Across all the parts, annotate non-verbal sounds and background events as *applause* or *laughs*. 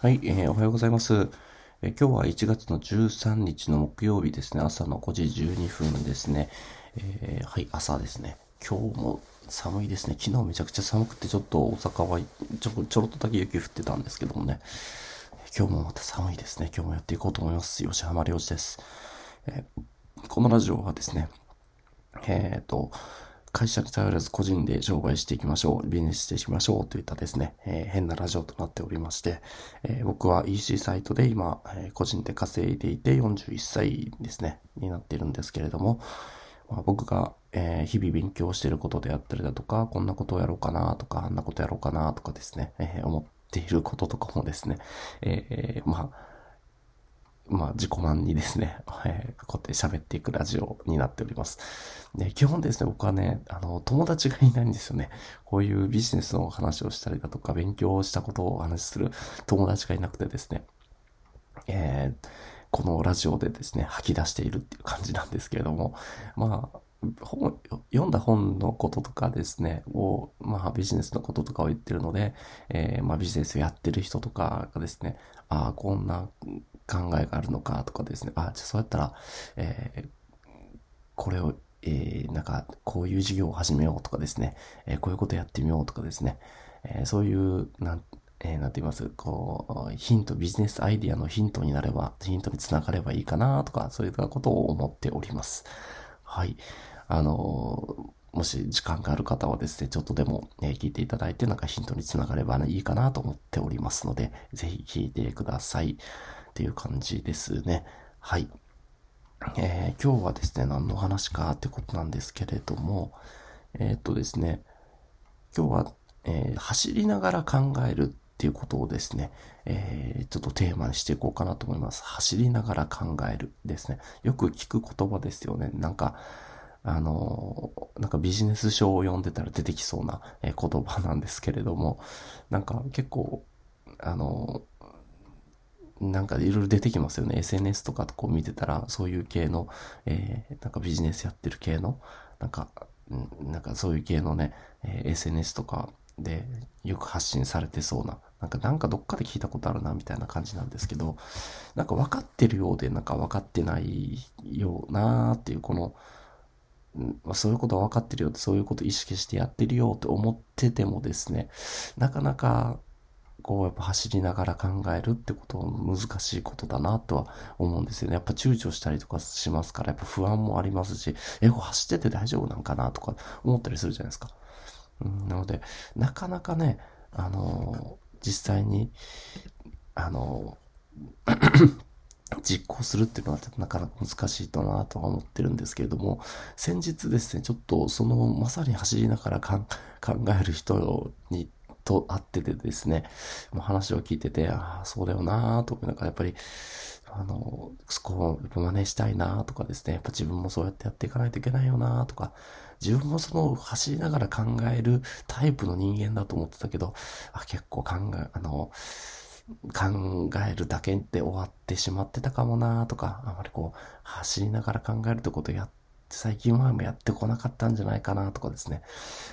はい、えー、おはようございます、えー、今日は1月の13日の木曜日ですね。朝の5時12分ですね。えー、はい、朝ですね。今日も寒いですね。昨日めちゃくちゃ寒くて、ちょっと大阪はちょちょろっとだけ雪降ってたんですけどもね。今日もまた寒いですね。今日もやっていこうと思います。吉浜良二です。えー、このラジオはですね、えっ、ー、と、会社に頼らず個人で商売していきましょう、ビジネスしていきましょうといったですね、えー、変なラジオとなっておりまして、えー、僕は EC サイトで今、えー、個人で稼いでいて41歳ですね、になっているんですけれども、まあ、僕が、え日々勉強していることであったりだとか、こんなことをやろうかなとか、あんなことやろうかなとかですね、え思っていることとかもですね、えまあ、まあ、自己満にですね、え *laughs* ー、こうやって喋っていくラジオになっております。で、基本ですね、僕はね、あの、友達がいないんですよね。こういうビジネスの話をしたりだとか、勉強したことをお話しする友達がいなくてですね、えー、このラジオでですね、吐き出しているっていう感じなんですけれども、まあ、本、読んだ本のこととかですね、を、まあビジネスのこととかを言ってるので、えー、まあビジネスをやってる人とかがですね、ああ、こんな考えがあるのかとかですね、あ、じゃあそうやったら、えー、これを、えー、なんか、こういう事業を始めようとかですね、えー、こういうことやってみようとかですね、えー、そういう、なん、えー、なんて言います、こう、ヒント、ビジネスアイディアのヒントになれば、ヒントにつながればいいかなとか、そういったことを思っております。はい。あのもし時間がある方はですね、ちょっとでも、ね、聞いていただいて、なんかヒントにつながれば、いいかなと思っておりますので、ぜひ聞いてください。っていう感じですね。はい。えー、今日はですね、何の話かってことなんですけれども、えー、っとですね、今日は、えー、走りながら考えるっていうことをですね、えー、ちょっとテーマにしていこうかなと思います。走りながら考えるですね。よく聞く言葉ですよね。なんか、あの、なんかビジネス書を読んでたら出てきそうな、え言葉なんですけれども、なんか結構、あの、なんかいろいろ出てきますよね。SNS とかこう見てたら、そういう系の、えー、なんかビジネスやってる系の、なんか、なんかそういう系のね、えー、SNS とかでよく発信されてそうな、なんかなんかどっかで聞いたことあるなみたいな感じなんですけど、なんか分かってるようでなんか分かってないようなーっていうこの、そういうことは分かってるよって、そういうこと意識してやってるよって思っててもですね、なかなかこうやっぱ走りながら考えるってことは難しいことだなとは思うんですよね。やっぱ躊躇したりとかしますから、やっぱ不安もありますし、え、これ走ってて大丈夫なんかなとか思ったりするじゃないですか。うん、なので、なかなかね、あのー、実際に、あのー *clears throat* 実行するっていうのはなかなか難しいとなとは思ってるんですけれども、先日ですね、ちょっとそのまさに走りながら考える人にと会っててですね、もう話を聞いてて、ああ、そうだよなと、なんかやっぱり、あの、そこを真似したいなとかですね、やっぱ自分もそうやってやっていかないといけないよなとか、自分もその走りながら考えるタイプの人間だと思ってたけど、あ結構考え、あの、考えるだけで終わってしまってたかもなとか、あまりこう、走りながら考えるってことやっ最近前もやってこなかったんじゃないかなとかですね。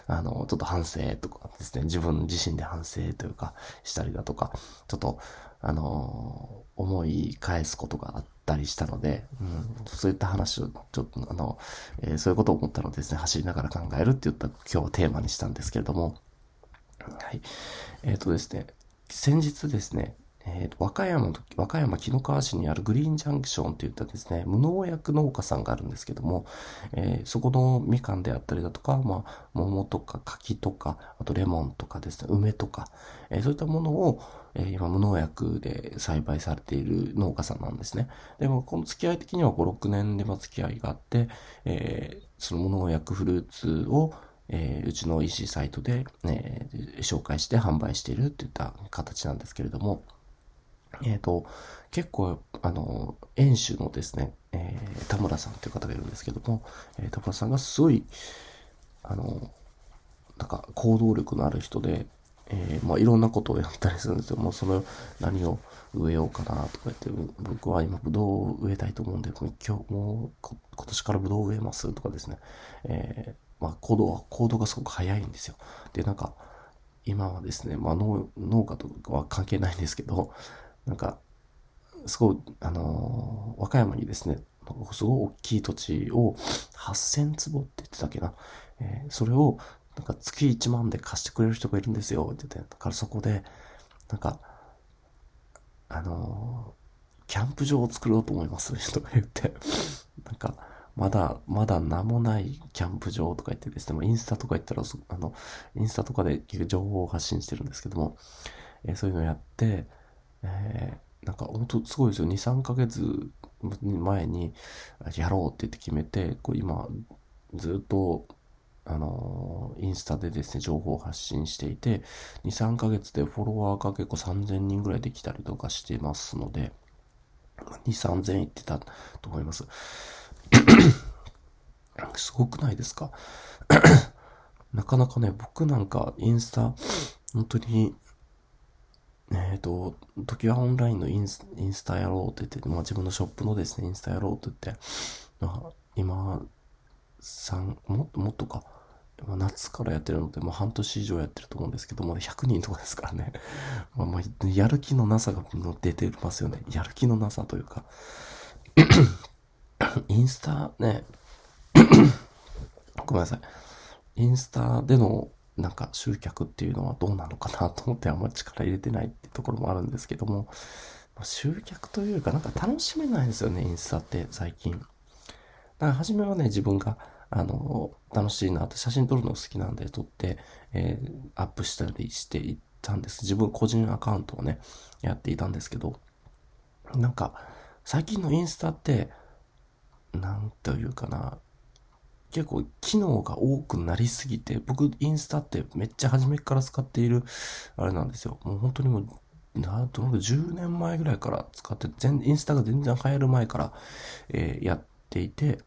あの、ちょっと反省とかですね、自分自身で反省というか、したりだとか、ちょっと、あの、思い返すことがあったりしたので、うん、そういった話を、ちょっと、あの、えー、そういうことを思ったのでですね、走りながら考えるって言った今日テーマにしたんですけれども、はい。えっ、ー、とですね、先日ですね、えー、和歌山の、和歌山紀の川市にあるグリーンジャンクションといったですね、無農薬農家さんがあるんですけども、えー、そこのみかんであったりだとか、まあ、桃とか柿とか、あとレモンとかですね、梅とか、えー、そういったものを、えー、今無農薬で栽培されている農家さんなんですね。でも、この付き合い的には5、6年で付き合いがあって、えー、その無農薬フルーツをえー、うちの EC サイトで、えー、紹介して販売しているといった形なんですけれども、えっ、ー、と、結構、あの、演習のですね、えー、田村さんという方がいるんですけども、えー、田村さんがすごい、あの、なんか行動力のある人で、えー、まあ、いろんなことをやったりするんですよ。もうその何を植えようかなとか言って、僕は今ブドウを植えたいと思うんで、今日、もう今年からブドウ植えますとかですね。えー、まあ、行動は、行動がすごく早いんですよ。で、なんか、今はですね、まあ農農家とかは関係ないんですけど、なんか、すごい、あのー、和歌山にですね、すごい大きい土地を8000坪って言ってたっけな。えー、それを、なんか月1万で貸してくれる人がいるんですよ、って言って。だからそこで、なんか、あのー、キャンプ場を作ろうと思います、*laughs* とか言って。なんか、まだ、まだ名もないキャンプ場とか言ってですね、インスタとか言ったら、あの、インスタとかで情報を発信してるんですけども、えー、そういうのをやって、えー、なんか本当すごいですよ。2、3ヶ月前にやろうって言って決めて、こう今、ずっと、あの、インスタでですね、情報を発信していて、2、3ヶ月でフォロワーが結構3000人ぐらいできたりとかしてますので、2、3000いってたと思います。*coughs* すごくないですか？*coughs* なかなかね、僕なんかインスタ、本当に、えっ、ー、と、時はオンラインのインスインスタやろうって言って、まあ自分のショップのですね、インスタやろうって言って、まあ、今、3、もっともっとか、まあ夏からやってるので、もう半年以上やってると思うんですけども、100人とかですからね。*laughs* まあ、まあ、やる気のなさが出てますよね。やる気のなさというか。*coughs* インスタね、*coughs* ごめんなさい。インスタでのなんか集客っていうのはどうなのかなと思ってあんまり力入れてないってところもあるんですけども、集客というかなんか楽しめないですよね、インスタって最近。だから初めはね、自分があの、楽しいなって写真撮るの好きなんで撮って、えー、アップしたりしていったんです。自分個人アカウントをね、やっていたんですけど、なんか、最近のインスタって、なんというかな、結構機能が多くなりすぎて、僕インスタってめっちゃ初めから使っている、あれなんですよ。もう本当にもう、な、どのくらい10年前ぐらいから使って、全、インスタが全然流行る前から、えー、やっていて、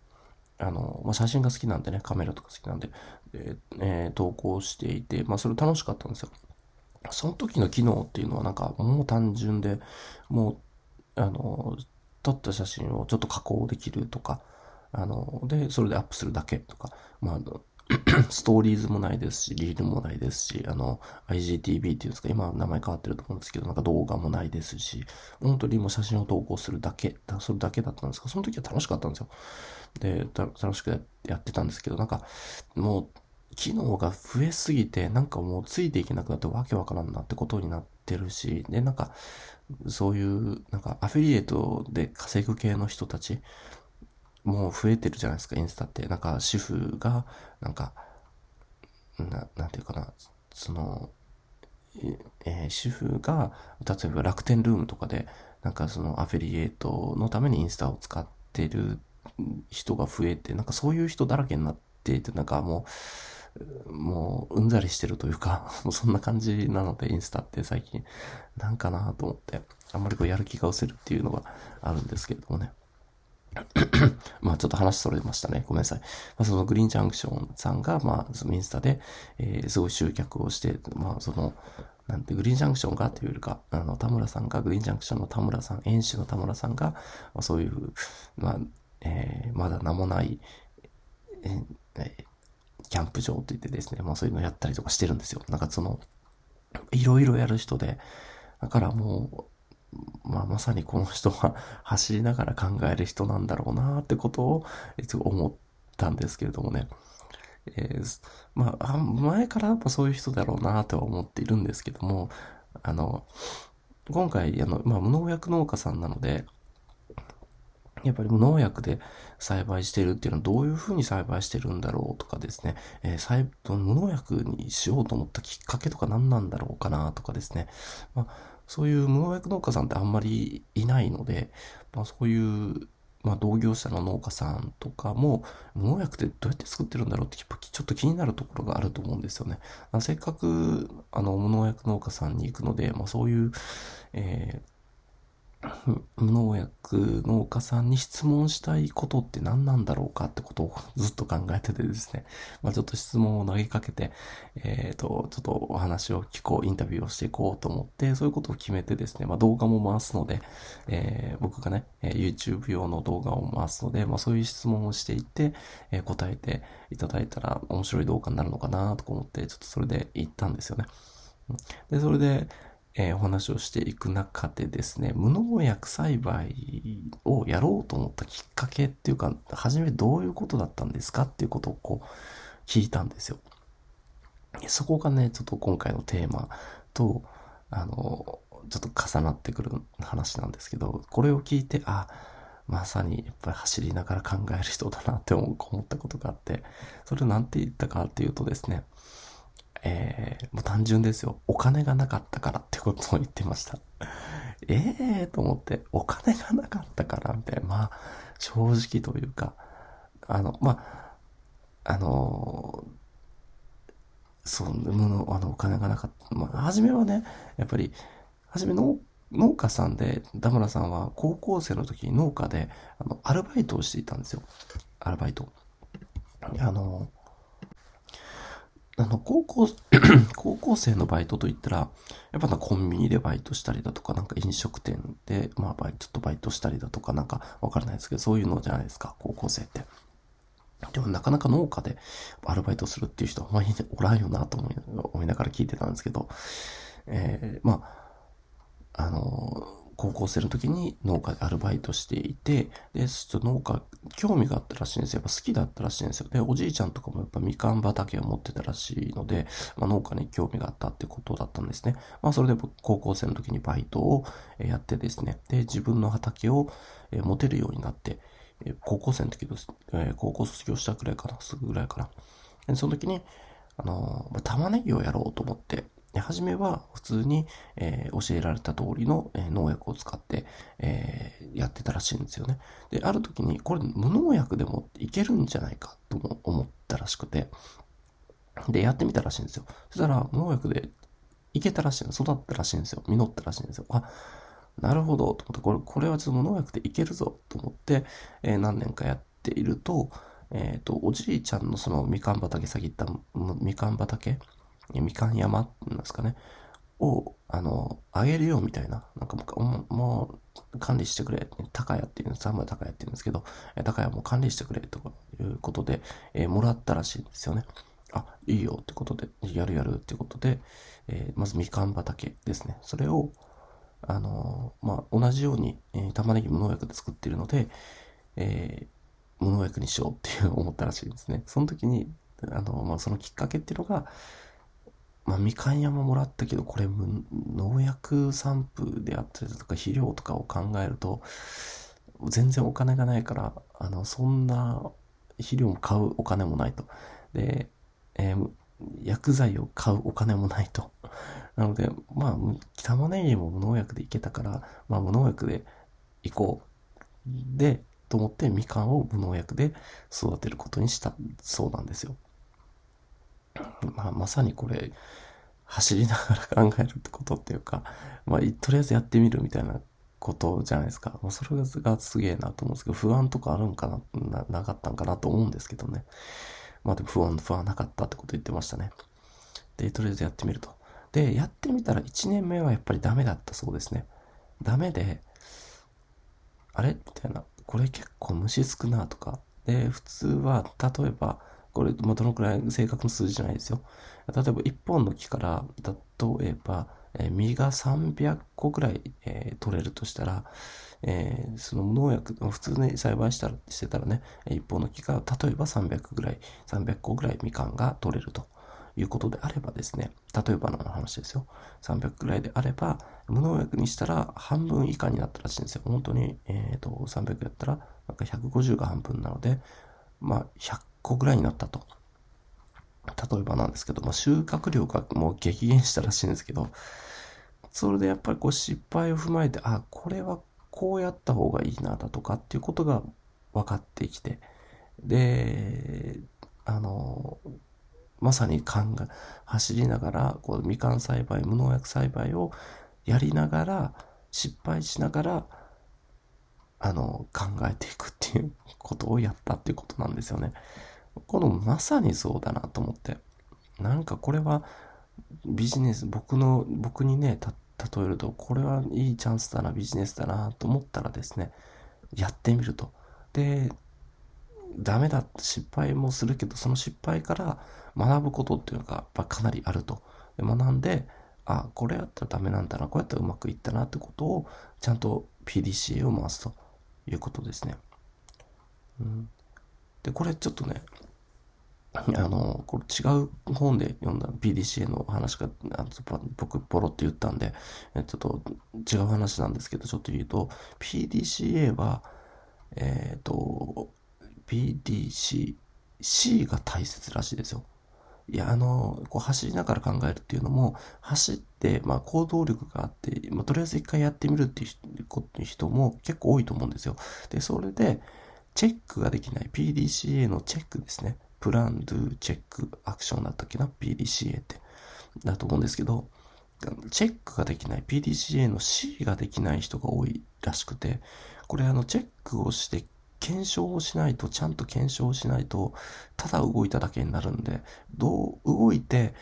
あの、まあ、写真が好きなんでね、カメラとか好きなんで、でえー、投稿していて、まあ、それ楽しかったんですよ。その時の機能っていうのはなんかもう単純で、もう、あの、撮った写真をちょっと加工できるとか、あの、で、それでアップするだけとか、まあ、*clears throat* ストーリーズもないですし、リールもないですし、あの、IGTV っていうんですか、今名前変わってると思うんですけど、なんか動画もないですし、本当にもう写真を投稿するだけ、それだけだったんですが、その時は楽しかったんですよ。で、楽しくやってたんですけど、なんか、もう、機能が増えすぎて、なんかもうついていけなくなってわけわからんなってことになってるし、で、なんか、そういう、なんかアフィリエイトで稼ぐ系の人たち、もう増えてるじゃないですか、インスタって。なんか、主婦が、なんか、な、なんていうかな、その、えー、主婦が、例えば楽天ルームとかで、なんかそのアフィリエイトのためにインスタを使ってる人が増えて、なんかそういう人だらけになってて、なんかもう、もう、うんざりしてるというか、*laughs* もうそんな感じなので、インスタって最近、なんかなと思って、あんまりこうやる気が失せるっていうのがあるんですけれどもね。*coughs* まあちょっと話それましたね。ごめんなさい。まあそのグリーンジャンクションさんが、まあそのインスタで、えー、すごい集客をして、まあその、なんてグリーンジャンクションがっていうよりか、あの、田村さんが、グリーンジャンクションの田村さん、演習の田村さんが、まあ、そういう、まあ、えー、まだ名もない、えー、え、キャンプ場といってですね、まあそういうのやったりとかしてるんですよ。なんかその、いろいろやる人で、だからもう、まあ、まさにこの人は走りながら考える人なんだろうなってことをいつも思ったんですけれどもね。えー、まあ、前からやっぱそういう人だろうなとは思っているんですけども、あの、今回、あの、まあ、無農薬農家さんなので、やっぱり無農薬で栽培してるっていうのはどういうふうに栽培してるんだろうとかですね、えー、無農薬にしようと思ったきっかけとか何なんだろうかなとかですね、まあ、そういう無農薬農家さんってあんまりいないので、まあそういう、まあ同業者の農家さんとかも、無農薬ってどうやって作ってるんだろうってちょっと気になるところがあると思うんですよね。せっかく、あの、無農薬農家さんに行くので、まあそういう、えー無農薬農家さんに質問したいことって何なんだろうかってことをずっと考えててですね。まあちょっと質問を投げかけて、えっ、ー、と、ちょっとお話を聞こう、インタビューをしていこうと思って、そういうことを決めてですね、まあ動画も回すので、えー、僕がね、YouTube 用の動画を回すので、まあそういう質問をしていって、えー、答えていただいたら面白い動画になるのかなとか思って、ちょっとそれで行ったんですよね。で、それで、えー、お話をしていく中でですね、無農薬栽培をやろうと思ったきっかけっていうか、初めどういうことだったんですかっていうことをこう聞いたんですよ。そこがね、ちょっと今回のテーマと、あの、ちょっと重なってくる話なんですけど、これを聞いて、あ、まさにやっぱり走りながら考える人だなって思ったことがあって、それを何て言ったかっていうとですね、えー、もう単純ですよ。お金がなかったからってことを言ってました。え *laughs* えー、と思って、お金がなかったからみたいな、まあ、正直というか、あの、まあ、あのそう、もの、あの、お金がなかった。まあ、初めはね、やっぱり、初め農農家さんで、田村さんは高校生の時に農家で、あの、アルバイトをしていたんですよ。アルバイト。あの、あの、高校、*clears throat* 高校生のバイトといったら、やっぱなコンビニでバイトしたりだとか、なんか飲食店で、まあバイト、ちょっとバイトしたりだとか、なんかわからないですけど、そういうのじゃないですか、高校生って。でもなかなか農家でアルバイトするっていう人はあんまりおらんよなと思いながら聞いてたんですけど、えー、まあ、あの、高校生の時に農家でアルバイトしていて、で、ちょっと農家、興味があったらしいんですよ。やっぱ好きだったらしいんですよ。で、おじいちゃんとかもやっぱみかん畑を持ってたらしいので、まあ、農家に興味があったってことだったんですね。まあ、それで高校生の時にバイトをやってですね、で、自分の畑を持てるようになって、高校生の時です、高校卒業したくらいかな、すぐぐらいかな。その時に、あの玉ねぎをやろうと思って、初めは普通に、えー、教えられた通りの、えー、農薬を使って、えー、やってたらしいんですよね。で、ある時に、これ無農薬でもいけるんじゃないかとも思ったらしくて、で、やってみたらしいんですよ。そしたら、無農薬でいけたらしいんです。育ったらしいんですよ。実ったらしいんですよ。あ、なるほど、と思って、これ、これはちょっと無農薬でいけるぞ、と思って、え何年かやっていると、えっ、と、おじいちゃんのそのみかん畑、先言ったみかん畑みかん山っていうんですかね、を、あの、あげるよみたいな、なんかもう、もう管理してくれ、高屋っていうの、三村高屋っていうんですけど、高屋も管理してくれということで、えー、もらったらしいんですよね。あ、いいよってことで、やるやるってことで、えー、まずみかん畑ですね。それを、あのー、まあ、同じように、えー、玉ねぎ無農薬で作っているので、え、無農薬にしようっていう思ったらしいんですね。その時に、あの、まあ、そのきっかけっていうのが、まあ、みかん山もらったけど、これ、農薬散布であったりだとか、肥料とかを考えると、全然お金がないから、あの、そんな肥料も買うお金もないと。で、えー、薬剤を買うお金もないと。*laughs* なので、まあ、玉ねぎも無農薬でいけたから、まあ、無農薬でいこう。で、と思ってみかんを無農薬で育てることにしたそうなんですよ。まあ、まさにこれ、走りながら考えるってことっていうか、まあ、とりあえずやってみるみたいなことじゃないですか。まあ、それがすげえなと思うんですけど、不安とかあるんかな、なかったんかなと思うんですけどね。まあでも不安、不安なかったってこと言ってましたね。で、とりあえずやってみると。で、やってみたら1年目はやっぱりダメだったそうですね。ダメで、あれ？みたいな。これ結構虫少なとか。で、普通は、例えば、これ、まあ、どのくらい正確な数字じゃないですよ。例えば1本の木から、例えば、え、実が300個ぐらい、え、取れるとしたら、えー、その無農薬、普通に栽培したらしてたらね、一本の木から例えば300ぐらい、300個ぐらいみかんが取れるということであればですね、例えばの話ですよ。300ぐらいであれば、無農薬にしたら半分以下になったらしいんですよ。本当に、えっ、ー、と、300やったら、なんか150が半分なので、まあ、100個ぐらいになったと。例えばなんですけど、ま、収穫量がもう激減したらしいんですけど、それでやっぱりこう失敗を踏まえて、あ、これはこうやった方がいいなだとかっていうことが分かってきて、で、あの、まさに勘が走りながら、こう、みかん栽培、無農薬栽培をやりながら、失敗しながら、あの、考えていくっていうことをやったっていうことなんですよね。このまさにそうだなと思って。なんかこれはビジネス、僕の、僕にね、例えると、これはいいチャンスだな、ビジネスだなと思ったらですね、やってみると。で、ダメだって失敗もするけど、その失敗から学ぶことっていうのがやっぱかなりあると。で学んで、あ、これやったらダメなんだな、こうやったらうまくいったなってことを、ちゃんと PDCA を回すということですね。うん、で、これちょっとね、*laughs* あの、これ違う本で読んだ PDCA の話が、あの僕ポロって言ったんで、ちょっと違う話なんですけど、ちょっと言うと、PDCA は、えっ、ー、と、PDC、C が大切らしいですよ。いや、あの、こう走りながら考えるっていうのも、走って、まあ行動力があって、まあとりあえず一回やってみるっていう人も結構多いと思うんですよ。で、それで、チェックができない PDCA のチェックですね。プラン、ドゥ、チェック、アクションだったっけな ?PDCA って。だと思うんですけど、チェックができない PDCA の C ができない人が多いらしくて、これあのチェックをして検証をしないと、ちゃんと検証をしないと、ただ動いただけになるんで、どう動いて、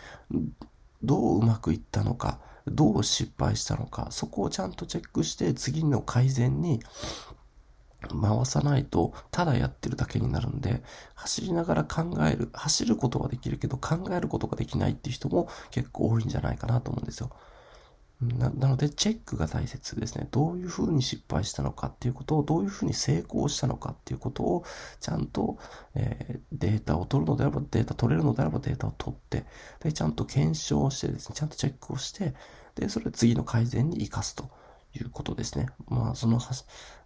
どううまくいったのか、どう失敗したのか、そこをちゃんとチェックして次の改善に回さないと、ただやってるだけになるんで、走りながら考える、走ることはできるけど考えることができないっていう人も結構多いんじゃないかなと思うんですよ。ななので、チェックが大切ですね。どういうふうに失敗したのかっていうことを、どういうふうに成功したのかっていうことを、ちゃんと、えー、データを取るのであれば、データ取れるのであればデータを取って、で、ちゃんと検証してですね、ちゃんとチェックをして、で、それを次の改善に活かすということですね。まあ、その、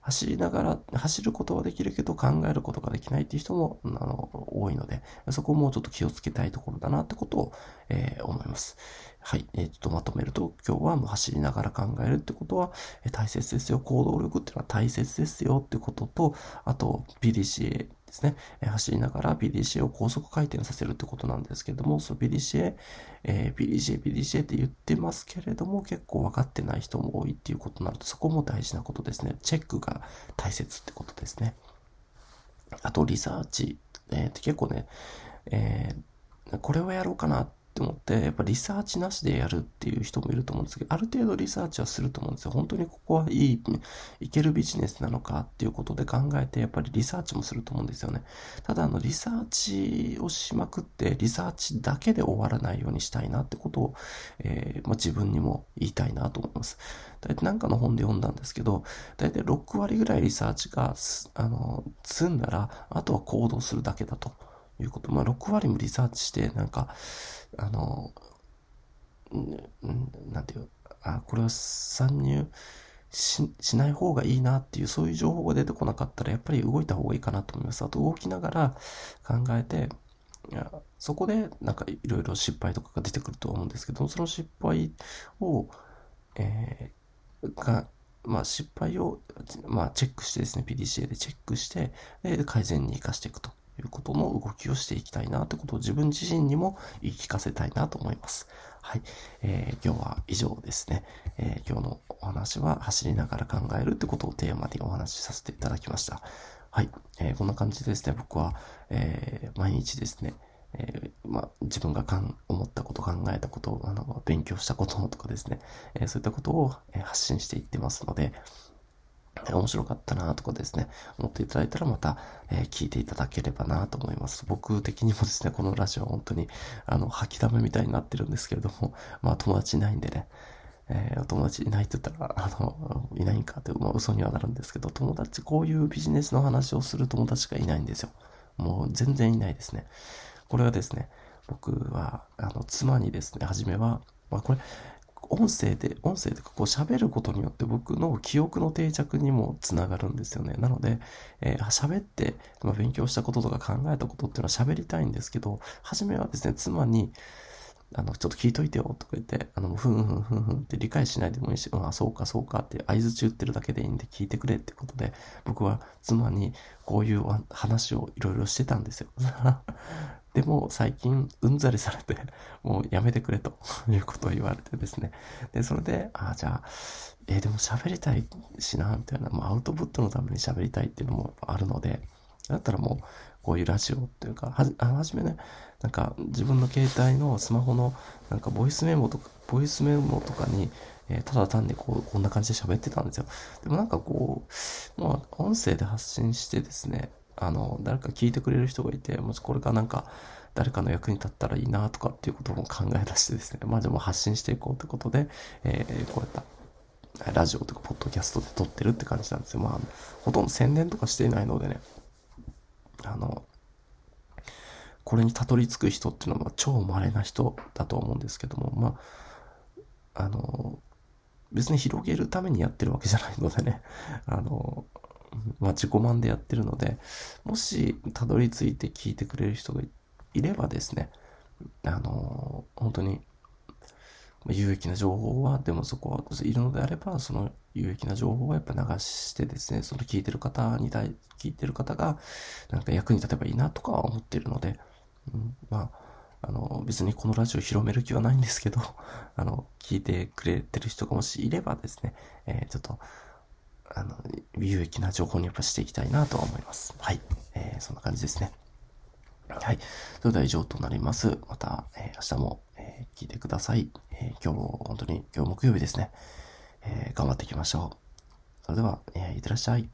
走りながら、走ることはできるけど考えることができないっていう人も、あの、多いので、そこもちょっと気をつけたいところだなってことを、えー、思います。はい。えー、ちょっとまとめると、今日はもう走りながら考えるってことは、えー、大切ですよ。行動力っていうのは大切ですよってことと、あと、PDCA ですね。えー、走りながら PDCA を高速回転させるってことなんですけども、その PDCA、えー、PDCA、PDCA って言ってますけれども、結構分かってない人も多いっていうことになると、そこも大事なことですね。チェック大切ってことですね。あと、リサーチ。えー、結構ね、えー、これをやろうかなって思って、やっぱリサーチなしでやるっていう人もいると思うんですけど、ある程度リサーチはすると思うんですよ。本当にここはいい、いけるビジネスなのかっていうことで考えて、やっぱりリサーチもすると思うんですよね。ただ、あの、リサーチをしまくって、リサーチだけで終わらないようにしたいなってことを、えー、まあ、自分にも言いたいなと思います。大体なんかの本で読んだんですけど、大体6割ぐらいリサーチが、あの、積んだら、あとは行動するだけだと。いうこと。まあ、6割もリサーチして、なんか、あの、なんていう、あ、これは参入ししない方がいいなっていう、そういう情報が出てこなかったら、やっぱり動いた方がいいかなと思います。あと、動きながら考えて、いやそこで、なんかいろいろ失敗とかが出てくると思うんですけど、その失敗を、えー、が、まあ失敗を、まあチェックしてですね、PDCA でチェックして、で、改善に活かしていくと。いうことの動きをしていきたいなということを自分自身にも言い聞かせたいなと思います。はい。えー、今日は以上ですね。えー、今日のお話は走りながら考えるってことをテーマにお話しさせていただきました。はい。えー、こんな感じでですね、僕は、え毎日ですね、えー、まあ、自分がかん思ったこと、考えたこと、あの、勉強したこととかですね、えそういったことを、え発信していってますので、面白かったなとかですね、思っていただいたらまた、えー、聞いていただければなと思います。僕的にもですね、このラジオは本当に、あの、吐きだめみたいになってるんですけれども、*laughs* まあ友達いないんでね、えー、お友達いないって言ったら、あの、いないんかって、まあ嘘にはなるんですけど、友達、こういうビジネスの話をする友達がいないんですよ。もう全然いないですね。これはですね、僕は、あの、妻にですね、初めは、まあこれ、音声で、音声でこう喋ることによって僕の記憶の定着にもつながるんですよね。なので、えー、喋って、まあ、勉強したこととか考えたことっていうのは喋りたいんですけど、初めはですね、妻に、あの、ちょっと聞いといてよとか言って、あの、ふんふんふんふんって理解しないでもいいし、うん、あ、そうかそうかって合図中言ってるだけでいいんで聞いてくれってことで、僕は妻にこういう話をいろいろしてたんですよ。*laughs* でも最近うんざりされて、*laughs* もうやめてくれということを言われてですね。で、それで、ああ、じゃあ、えー、でも喋りたいしな、みたいな、もうアウトプットのために喋りたいっていうのもあるので、だったらもう、こういうラジオっていうか、はじ、はじめね、なんか自分の携帯のスマホの、なんかボイスメモとか、ボイスメモとかに、えー、ただ単にこう、こんな感じで喋ってたんですよ。でもなんかこう、まあ、音声で発信してですね、あの、誰か聞いてくれる人がいて、もしこれからなんか、誰かの役に立ったらいいなとかっていうことも考え出してですね、まあじゃあも発信していこうということで、えー、こういったラジオとかポッドキャストで撮ってるって感じなんですよ。まあ、ほとんど宣伝とかしていないのでね、あの、これにたどり着く人っていうのは超稀な人だと思うんですけども、まあ、あの、別に広げるためにやってるわけじゃないのでね、*laughs* あの、まあ、自己満でやってるので、もし、たどり着いて聞いてくれる人がいればですね、あの、本当に、有益な情報は、でもそこはいるのであれば、その有益な情報はやっぱ流してですね、その聞いてる方に対、聞いてる方が、なんか役に立てばいいなとかは思っているので、まあ、あの、別にこのラジオ広める気はないんですけど、*laughs* あの、聞いてくれてる人がもしいればですね、えー、ちょっと、あの、有益な情報にやっぱしていきたいなとは思います。はい。えー、そんな感じですね。はい。それでは以上となります。また、えー、明日も、えー、聞いてください。えー、今日も、本当に、今日木曜日ですね。え、頑張っていきましょう。それでは、え、いってらっしゃい。